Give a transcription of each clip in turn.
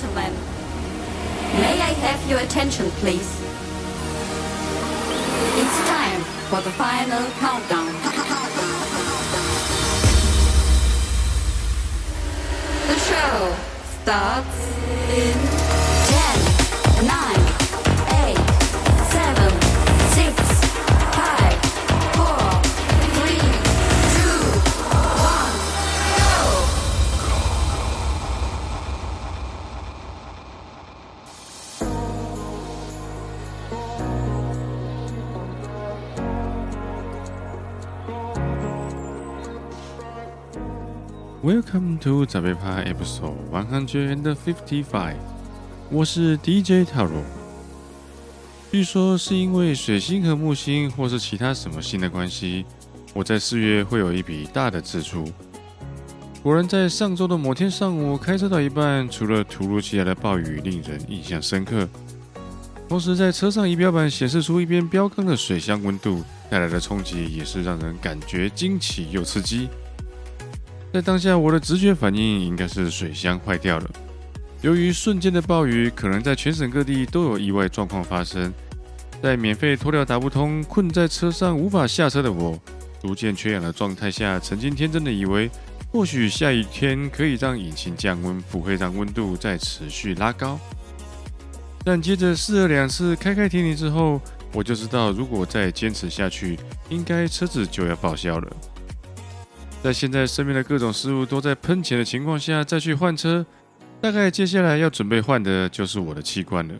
gentlemen, may I have your attention, please? It's time for the final countdown. The show starts in 10, 9, Welcome to 长辈趴 Episode One Hundred and Fifty Five，我是 DJ Taro。据说是因为水星和木星或是其他什么星的关系，我在四月会有一笔大的支出。果然，在上周的某天上午，开车到一半，除了突如其来的暴雨令人印象深刻，同时在车上仪表板显示出一边标杆的水箱温度带来的冲击，也是让人感觉惊奇又刺激。在当下，我的直觉反应应该是水箱坏掉了。由于瞬间的暴雨，可能在全省各地都有意外状况发生。在免费拖吊打不通、困在车上无法下车的我，逐渐缺氧的状态下，曾经天真的以为，或许下雨天可以让引擎降温，不会让温度再持续拉高。但接着试了两次开开停停之后，我就知道，如果再坚持下去，应该车子就要报销了。在现在身边的各种事物都在喷钱的情况下，再去换车，大概接下来要准备换的就是我的气罐了。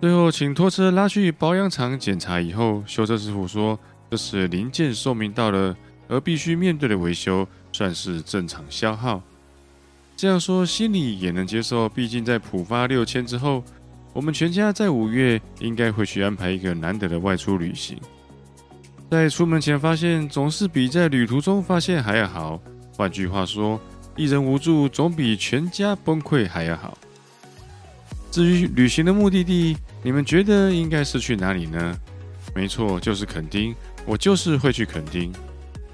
最后，请拖车拉去保养厂检查以后，修车师傅说这是零件寿命到了，而必须面对的维修，算是正常消耗。这样说心里也能接受，毕竟在普发六千之后，我们全家在五月应该会去安排一个难得的外出旅行。在出门前发现，总是比在旅途中发现还要好。换句话说，一人无助总比全家崩溃还要好。至于旅行的目的地，你们觉得应该是去哪里呢？没错，就是垦丁。我就是会去垦丁。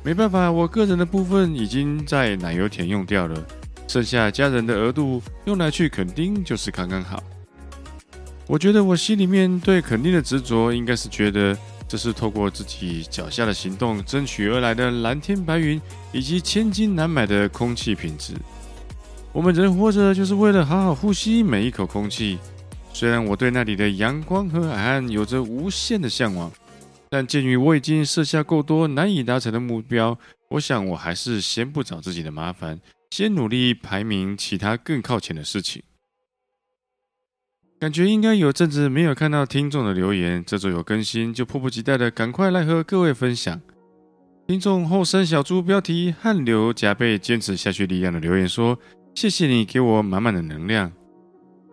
没办法，我个人的部分已经在奶油田用掉了，剩下家人的额度用来去垦丁就是刚刚好。我觉得我心里面对垦丁的执着，应该是觉得。这是透过自己脚下的行动争取而来的蓝天白云，以及千金难买的空气品质。我们人活着就是为了好好呼吸每一口空气。虽然我对那里的阳光和海岸有着无限的向往，但鉴于我已经设下够多难以达成的目标，我想我还是先不找自己的麻烦，先努力排名其他更靠前的事情。感觉应该有阵子没有看到听众的留言，这周有更新，就迫不及待的赶快来和各位分享。听众后生小猪标题汗流浃背坚持下去力量的留言说：“谢谢你给我满满的能量，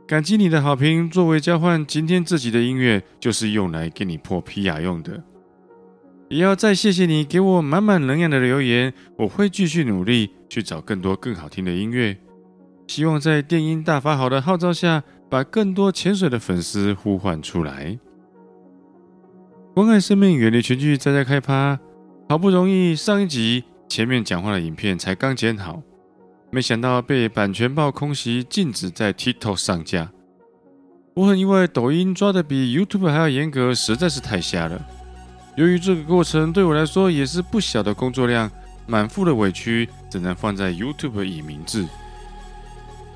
感激你的好评，作为交换，今天这集的音乐就是用来给你破皮亚用的。也要再谢谢你给我满满能量的留言，我会继续努力去找更多更好听的音乐，希望在电音大法好的号召下。”把更多潜水的粉丝呼唤出来，关爱生命，远离群聚，再再开趴。好不容易上一集前面讲话的影片才刚剪好，没想到被版权报空袭，禁止在 TikTok 上架。我很意外，抖音抓得比 YouTube 还要严格，实在是太瞎了。由于这个过程对我来说也是不小的工作量，满腹的委屈只能放在 YouTube 以明志。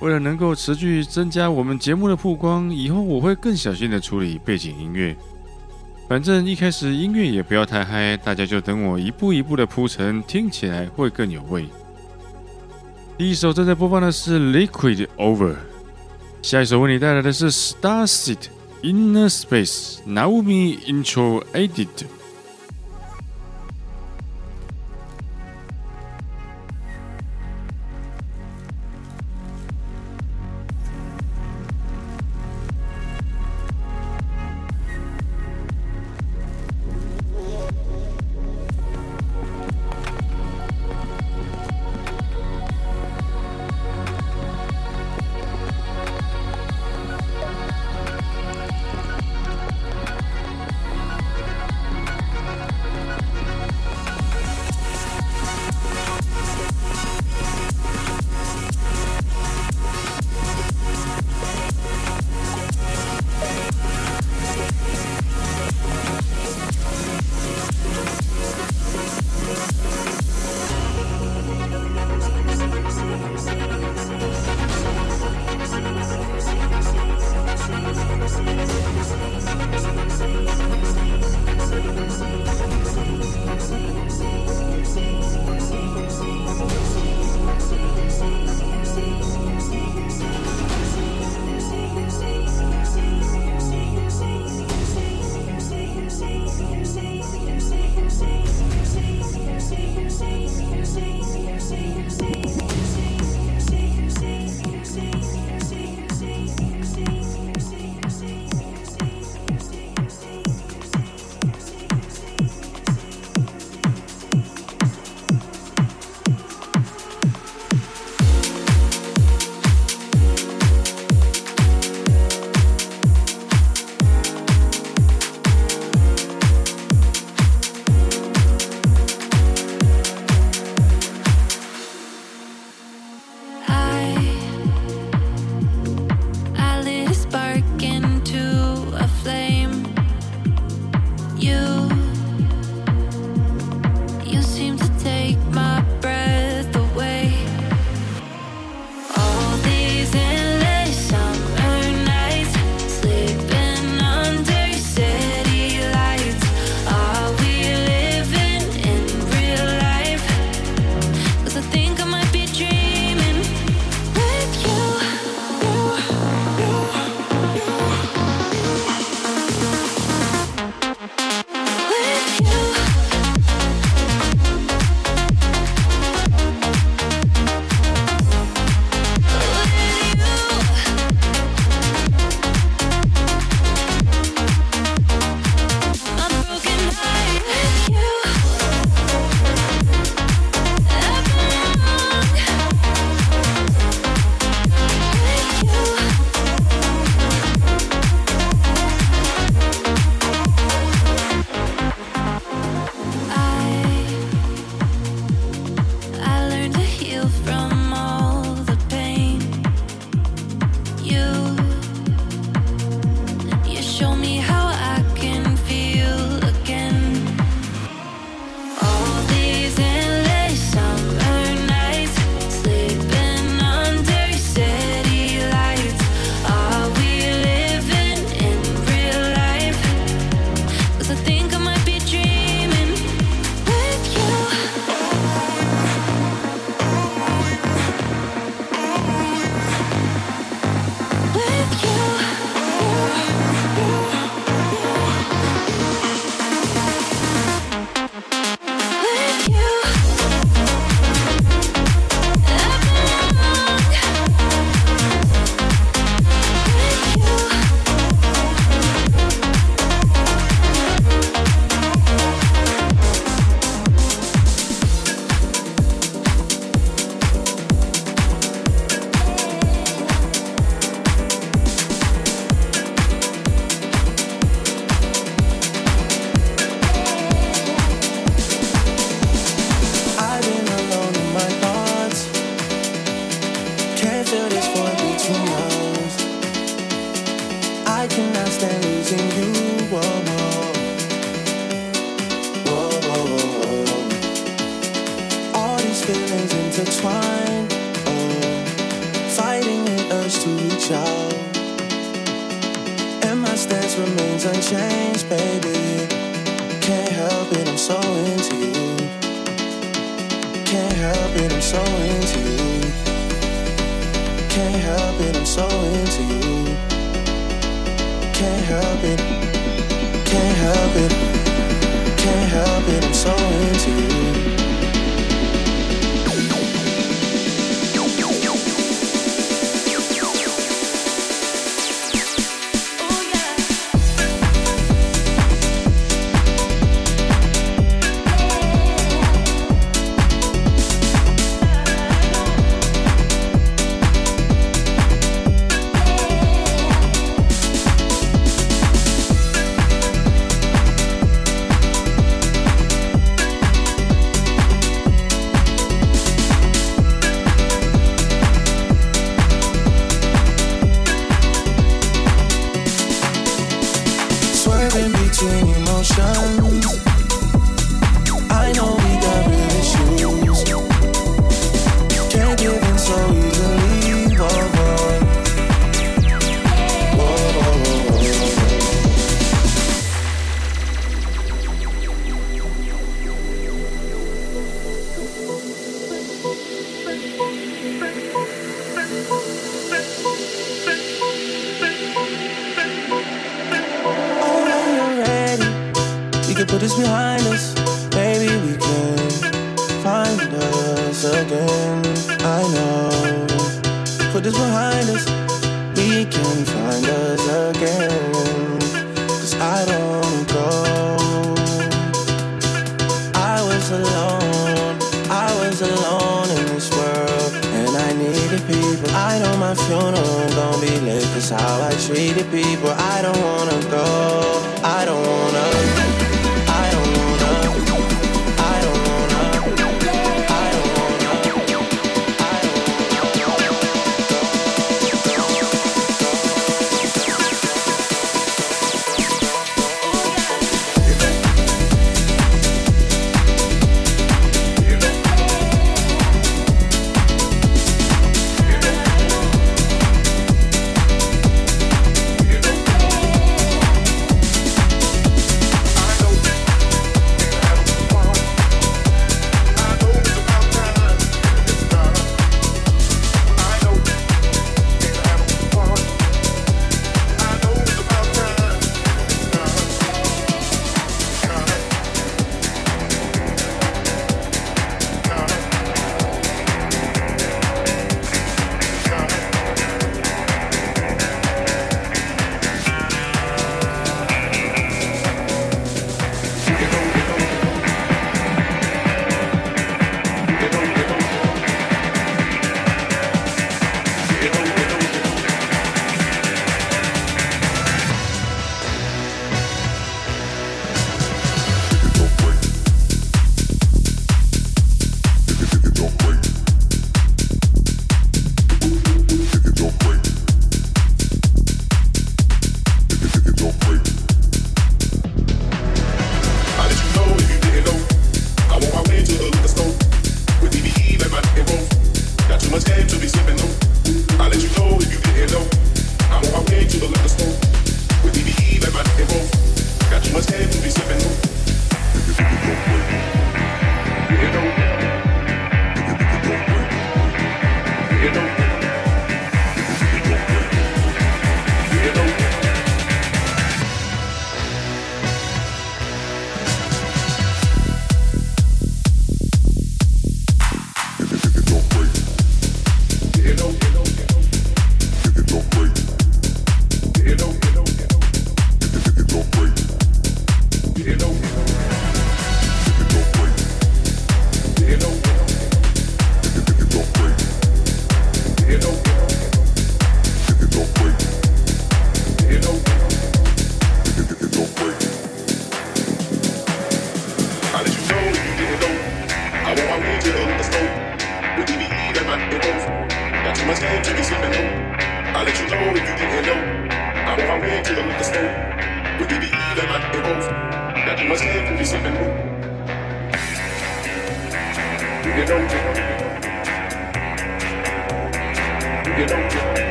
为了能够持续增加我们节目的曝光，以后我会更小心的处理背景音乐。反正一开始音乐也不要太嗨，大家就等我一步一步的铺陈，听起来会更有味。第一首正在播放的是 Liquid Over，下一首为你带来的是 Starseed Inner Space Naomi Intro Edit。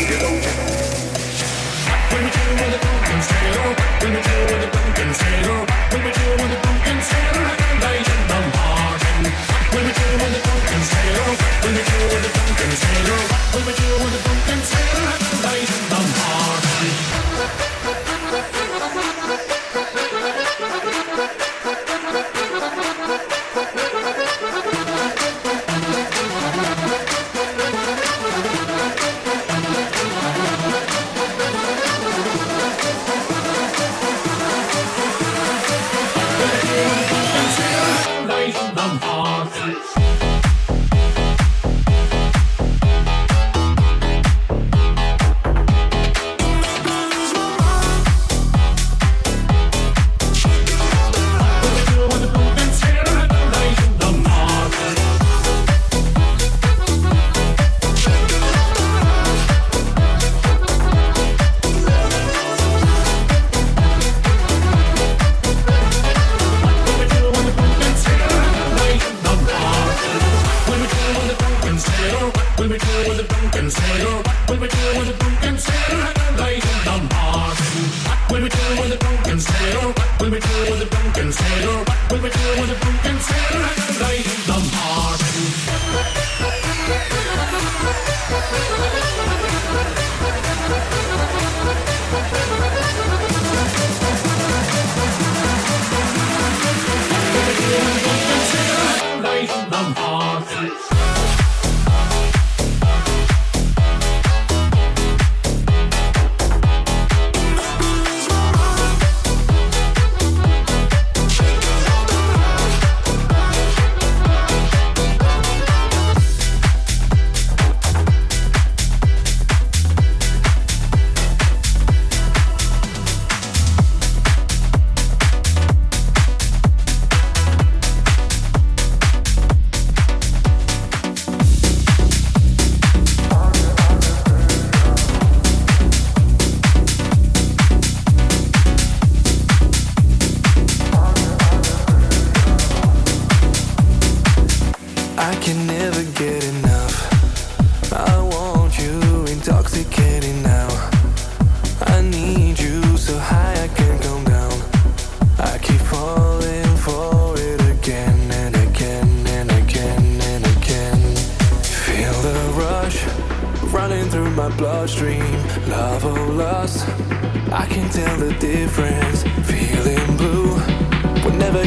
Devoted.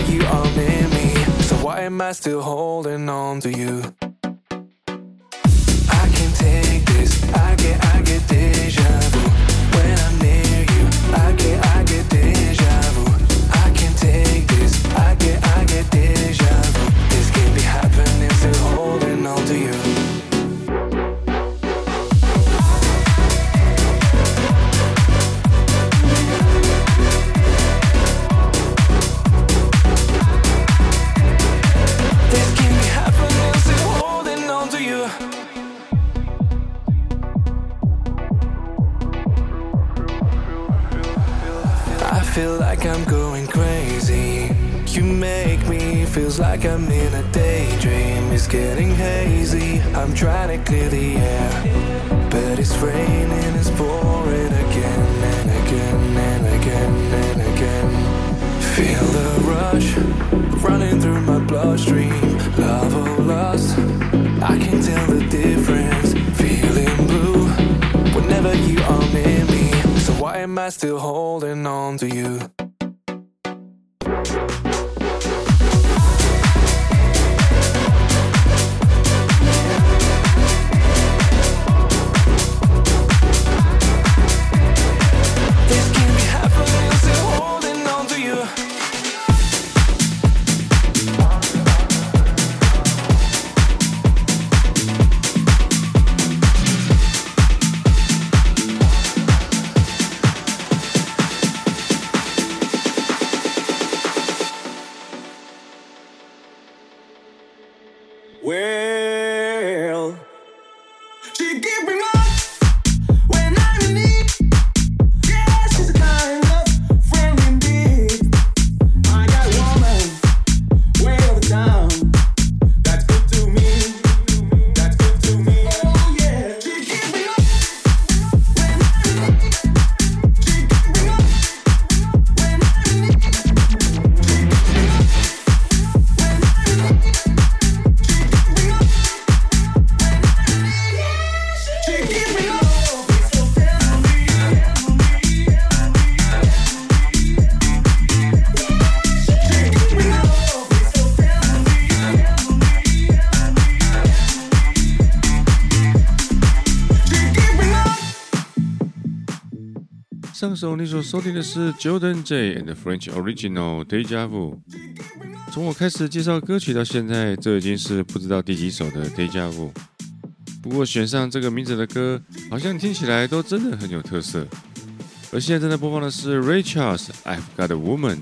you are near me. So why am I still holding on to you? I can't take this. I get. I I'm trying to clear the air, but it's raining, it's pouring again and again and again and again. Feel the rush running through my bloodstream, love or lust, I can tell the difference. Feeling blue whenever you are near me, so why am I still holding on to you? 首你所收听的是 Jordan J and French Original Deja Vu。从我开始介绍歌曲到现在，这已经是不知道第几首的 Deja Vu。不过选上这个名字的歌，好像听起来都真的很有特色。而现在正在播放的是 Ray Charles I've Got a Woman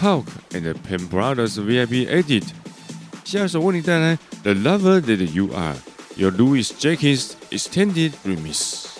Hulk and the Pen Brothers VIP Edit。下一首为你带来 The Lover That You Are，由 Louis Jenkins Extended Remix。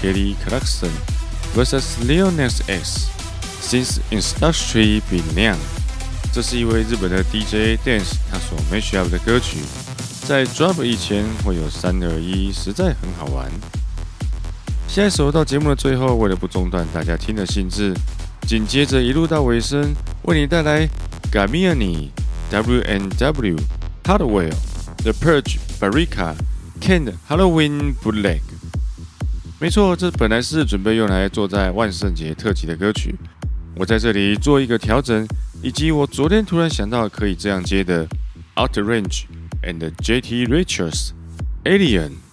Kelly Clarkson vs Lil Nas X Since Industry Began。这是一位日本的 DJ Dance 他所 mash up 的歌曲，在 Drop 以前会有三二一，实在很好玩。下一首到节目的最后，为了不中断大家听的兴致，紧接着一路到尾声，为你带来 Gamiani W N W Hardwell The Purge Barica Kent Halloween Bootleg。没错，这本来是准备用来做在万圣节特辑的歌曲，我在这里做一个调整，以及我昨天突然想到可以这样接的 Outer Range and JT Richards Alien。